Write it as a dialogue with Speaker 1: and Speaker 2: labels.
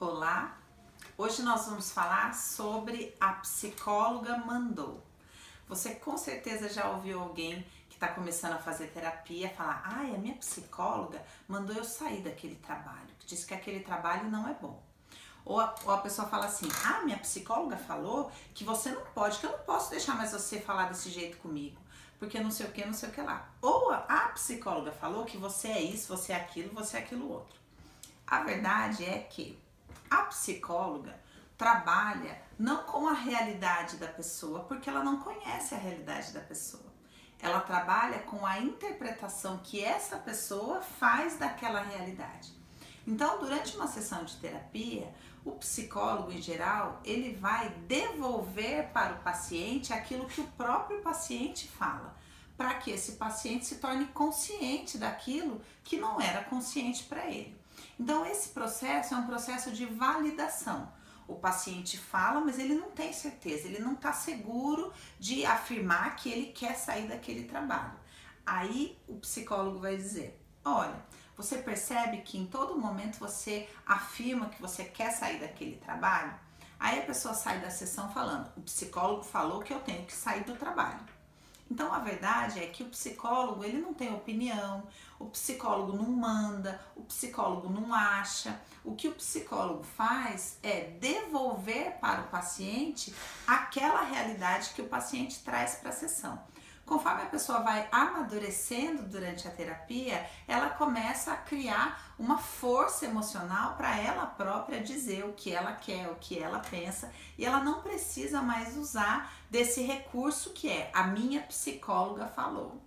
Speaker 1: Olá, hoje nós vamos falar sobre a psicóloga mandou. Você com certeza já ouviu alguém que está começando a fazer terapia falar: ai, a minha psicóloga mandou eu sair daquele trabalho, que disse que aquele trabalho não é bom. Ou a, ou a, pessoa fala assim: ah, minha psicóloga falou que você não pode, que eu não posso deixar mais você falar desse jeito comigo, porque não sei o que, não sei o que lá. Ou a psicóloga falou que você é isso, você é aquilo, você é aquilo outro. A verdade é que a psicóloga trabalha não com a realidade da pessoa, porque ela não conhece a realidade da pessoa. Ela trabalha com a interpretação que essa pessoa faz daquela realidade. Então, durante uma sessão de terapia, o psicólogo em geral, ele vai devolver para o paciente aquilo que o próprio paciente fala, para que esse paciente se torne consciente daquilo que não era consciente para ele. Então, esse processo é um processo de validação. O paciente fala, mas ele não tem certeza, ele não está seguro de afirmar que ele quer sair daquele trabalho. Aí o psicólogo vai dizer: olha, você percebe que em todo momento você afirma que você quer sair daquele trabalho? Aí a pessoa sai da sessão falando: o psicólogo falou que eu tenho que sair do trabalho. Então a verdade é que o psicólogo ele não tem opinião, o psicólogo não manda, o psicólogo não acha. O que o psicólogo faz é devolver para o paciente aquela realidade que o paciente traz para a sessão. Conforme a pessoa vai amadurecendo durante a terapia, ela começa a criar uma força emocional para ela própria dizer o que ela quer, o que ela pensa, e ela não precisa mais usar desse recurso que é a minha psicóloga falou.